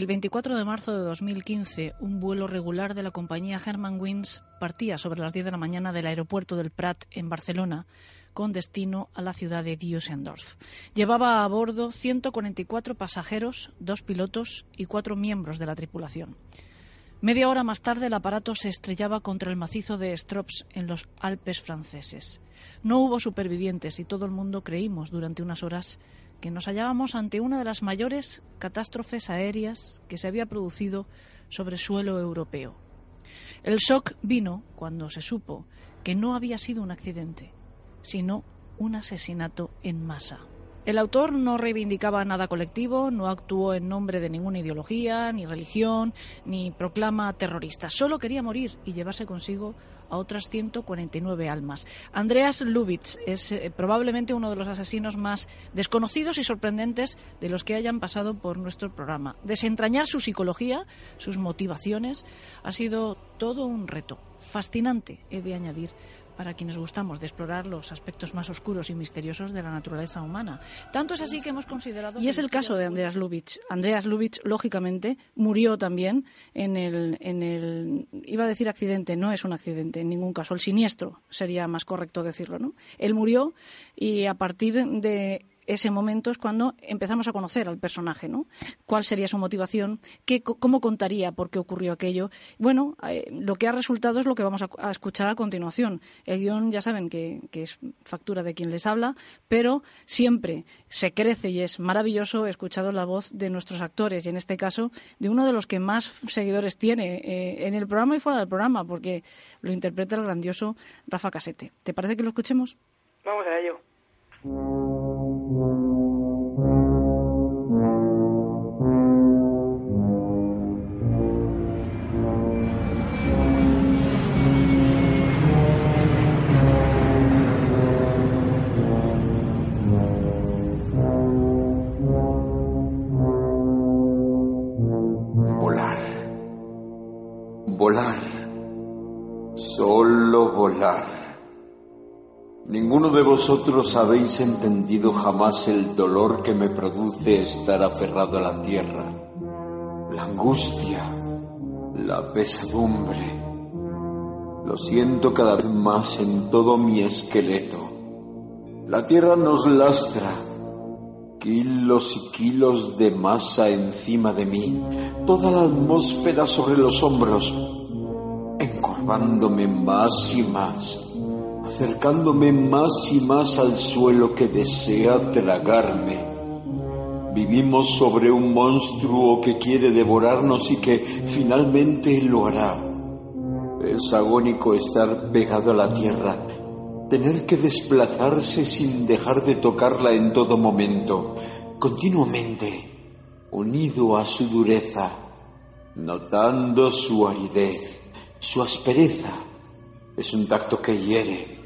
El 24 de marzo de 2015, un vuelo regular de la compañía Germanwings partía sobre las 10 de la mañana del aeropuerto del Prat en Barcelona con destino a la ciudad de Düsseldorf. Llevaba a bordo 144 pasajeros, dos pilotos y cuatro miembros de la tripulación. Media hora más tarde el aparato se estrellaba contra el macizo de Strops en los Alpes franceses. No hubo supervivientes y todo el mundo creímos durante unas horas que nos hallábamos ante una de las mayores catástrofes aéreas que se había producido sobre suelo europeo. El shock vino cuando se supo que no había sido un accidente, sino un asesinato en masa. El autor no reivindicaba nada colectivo, no actuó en nombre de ninguna ideología, ni religión, ni proclama terrorista. Solo quería morir y llevarse consigo a otras 149 almas. Andreas Lubitsch es eh, probablemente uno de los asesinos más desconocidos y sorprendentes de los que hayan pasado por nuestro programa. Desentrañar su psicología, sus motivaciones, ha sido todo un reto. Fascinante, he de añadir, para quienes gustamos de explorar los aspectos más oscuros y misteriosos de la naturaleza humana. Tanto es así que hemos considerado... Y es el caso de Andreas Lubitsch. Andreas Lubitsch, lógicamente, murió también en el, en el... Iba a decir accidente, no es un accidente en ningún caso, el siniestro sería más correcto decirlo, ¿no? Él murió y a partir de ese momento es cuando empezamos a conocer al personaje, ¿no? ¿Cuál sería su motivación? ¿Qué, ¿Cómo contaría por qué ocurrió aquello? Bueno, eh, lo que ha resultado es lo que vamos a, escuchar a continuación. El guion ya saben que, es factura de quien les habla, pero siempre se crece y es maravilloso escuchado la voz de nuestros actores y en este caso de uno de los que más seguidores tiene eh, en el programa y fuera del programa, porque lo interpreta el grandioso Rafa Casete. ¿Te parece que lo escuchemos? Vamos a ello. Vosotros habéis entendido jamás el dolor que me produce estar aferrado a la tierra, la angustia, la pesadumbre. Lo siento cada vez más en todo mi esqueleto. La tierra nos lastra, kilos y kilos de masa encima de mí, toda la atmósfera sobre los hombros, encorvándome más y más, acercándome más y más al suelo que desea tragarme. Vivimos sobre un monstruo que quiere devorarnos y que finalmente lo hará. Es agónico estar pegado a la tierra, tener que desplazarse sin dejar de tocarla en todo momento, continuamente, unido a su dureza, notando su aridez, su aspereza. Es un tacto que hiere,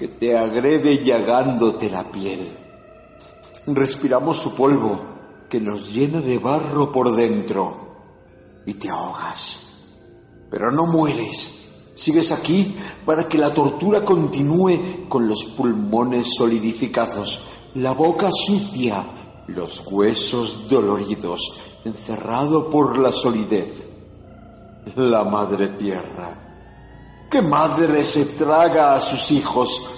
que te agrede llagándote la piel. Respiramos su polvo, que nos llena de barro por dentro, y te ahogas. Pero no mueres Sigues aquí para que la tortura continúe con los pulmones solidificados, la boca sucia, los huesos doloridos, encerrado por la solidez. La madre tierra. ¿Qué madre se traga a sus hijos?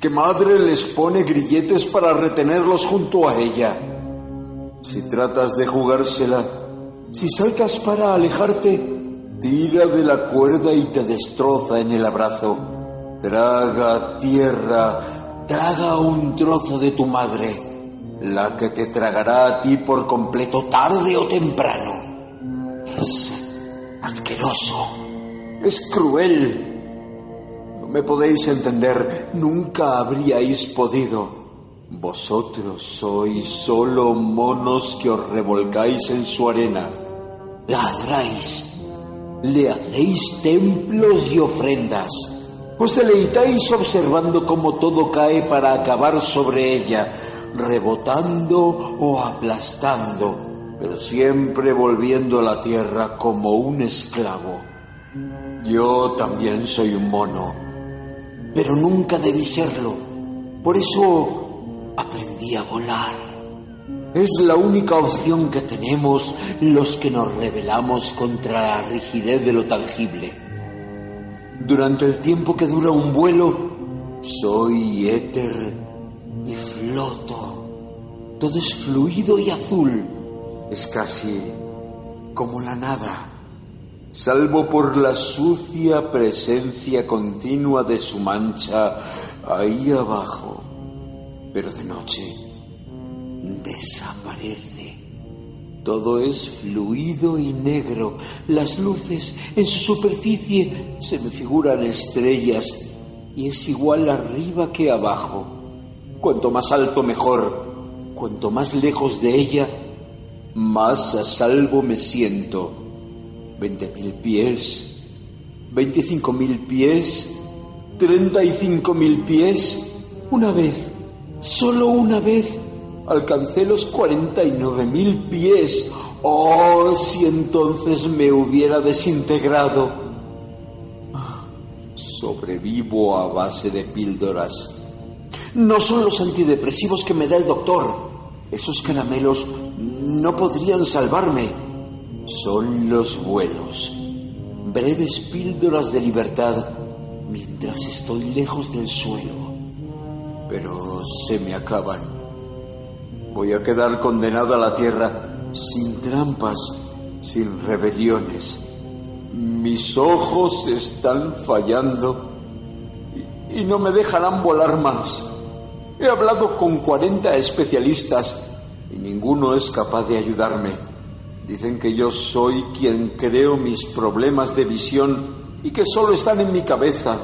¿Qué madre les pone grilletes para retenerlos junto a ella? Si tratas de jugársela, si saltas para alejarte, tira de la cuerda y te destroza en el abrazo. Traga tierra, traga un trozo de tu madre, la que te tragará a ti por completo tarde o temprano. Es asqueroso, es cruel. No me podéis entender, nunca habríais podido. Vosotros sois solo monos que os revolcáis en su arena. Ladráis le hacéis templos y ofrendas. Os deleitáis observando cómo todo cae para acabar sobre ella, rebotando o aplastando, pero siempre volviendo a la tierra como un esclavo. Yo también soy un mono, pero nunca debí serlo. Por eso aprendí a volar. Es la única opción que tenemos los que nos rebelamos contra la rigidez de lo tangible. Durante el tiempo que dura un vuelo, soy éter y floto. Todo es fluido y azul. Es casi como la nada, salvo por la sucia presencia continua de su mancha ahí abajo. Pero de noche desaparece. Todo es fluido y negro. Las luces en su superficie se me figuran estrellas y es igual arriba que abajo. Cuanto más alto mejor. Cuanto más lejos de ella, más a salvo me siento. Veinte mil pies, veinticinco mil pies, treinta y cinco mil pies. Una vez, solo una vez, alcancé los cuarenta y nueve mil pies. Oh, si entonces me hubiera desintegrado. Sobrevivo a base de píldoras. No son los antidepresivos que me da el doctor. Esos caramelos no podrían salvarme. Son los vuelos. Breves píldoras de libertad mientras estoy lejos del suelo. Pero se me acaban. Voy a quedar condenado a la tierra sin trampas, sin rebeliones. Mis ojos están fallando y, y no me dejarán volar más. He hablado con 40 especialistas y ninguno es capaz de ayudarme. Dicen que yo soy quien creo mis problemas de visión y que solo están en mi cabeza.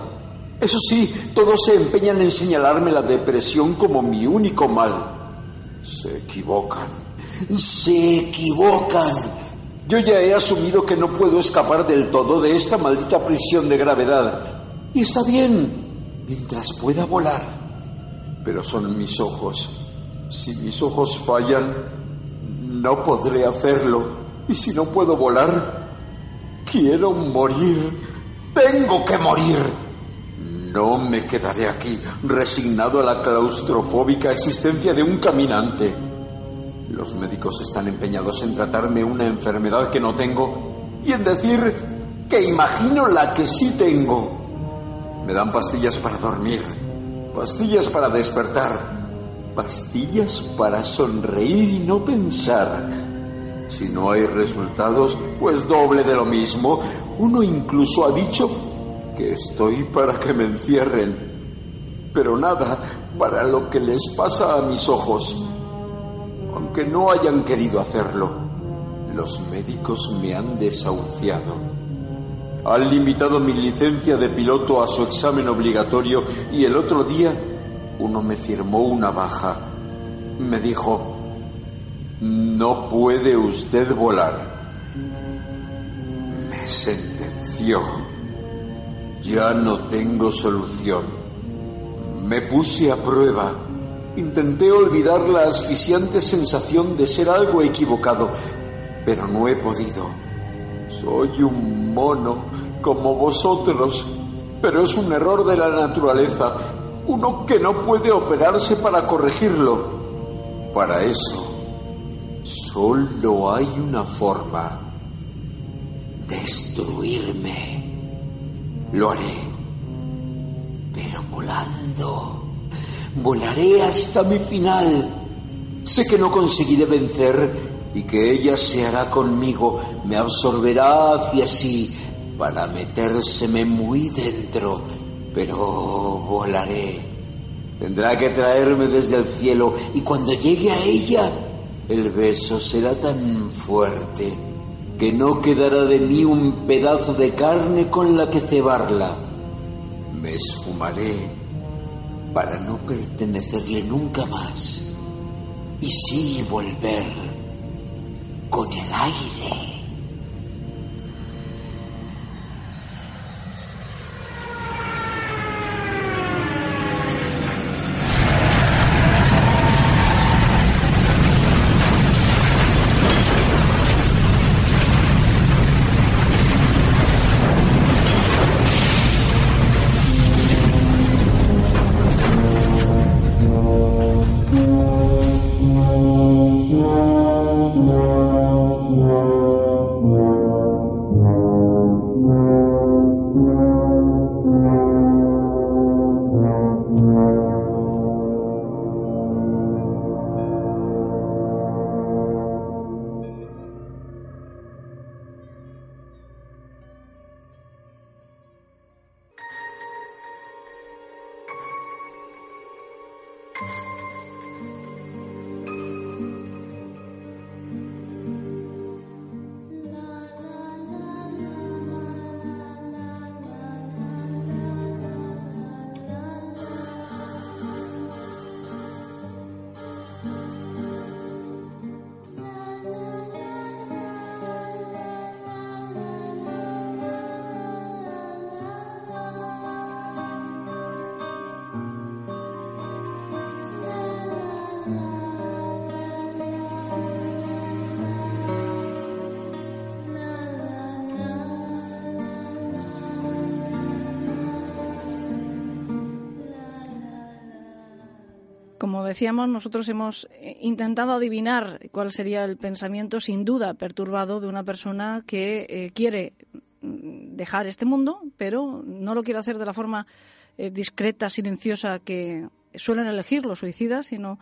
Eso sí, todos se empeñan en señalarme la depresión como mi único mal. Se equivocan. Se equivocan. Yo ya he asumido que no puedo escapar del todo de esta maldita prisión de gravedad. Y está bien, mientras pueda volar. Pero son mis ojos si mis ojos fallan, no podré hacerlo. Y si no puedo volar, quiero morir. Tengo que morir. No me quedaré aquí, resignado a la claustrofóbica existencia de un caminante. Los médicos están empeñados en tratarme una enfermedad que no tengo y en decir que imagino la que sí tengo. Me dan pastillas para dormir, pastillas para despertar, pastillas para sonreír y no pensar. Si no hay resultados, pues doble de lo mismo. Uno incluso ha dicho que estoy para que me encierren. Pero nada para lo que les pasa a mis ojos. Aunque no hayan querido hacerlo, los médicos me han desahuciado. Han limitado mi licencia de piloto a su examen obligatorio y el otro día uno me firmó una baja. Me dijo, no puede usted volar. Me sentenció. Ya no tengo solución. Me puse a prueba. Intenté olvidar la asfixiante sensación de ser algo equivocado, pero no he podido. Soy un mono como vosotros, pero es un error de la naturaleza uno que no puede operarse para corregirlo. Para eso, solo hay una forma. Destruirme. Lo haré. Pero volando. Volaré hasta mi final. Sé que no conseguiré vencer y que ella se hará conmigo, me absorberá hacia sí para metérseme muy dentro pero volaré. Tendrá que traerme desde el cielo y cuando llegue a ella, el beso será tan fuerte que no quedará de mí un pedazo de carne con la que cebarla. Me esfumaré para no pertenecerle nunca más y sí volver con el aire. Como decíamos, nosotros hemos eh, intentado adivinar cuál sería el pensamiento sin duda perturbado de una persona que eh, quiere mm, dejar este mundo, pero no lo quiere hacer de la forma eh, discreta, silenciosa que suelen elegir los suicidas, sino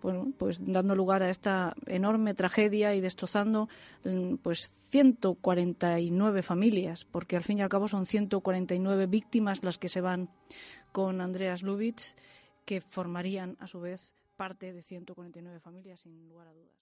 bueno, pues dando lugar a esta enorme tragedia y destrozando mm, pues 149 familias, porque al fin y al cabo son 149 víctimas las que se van con Andreas Lubitz, que formarían a su vez parte de 149 familias sin lugar a dudas.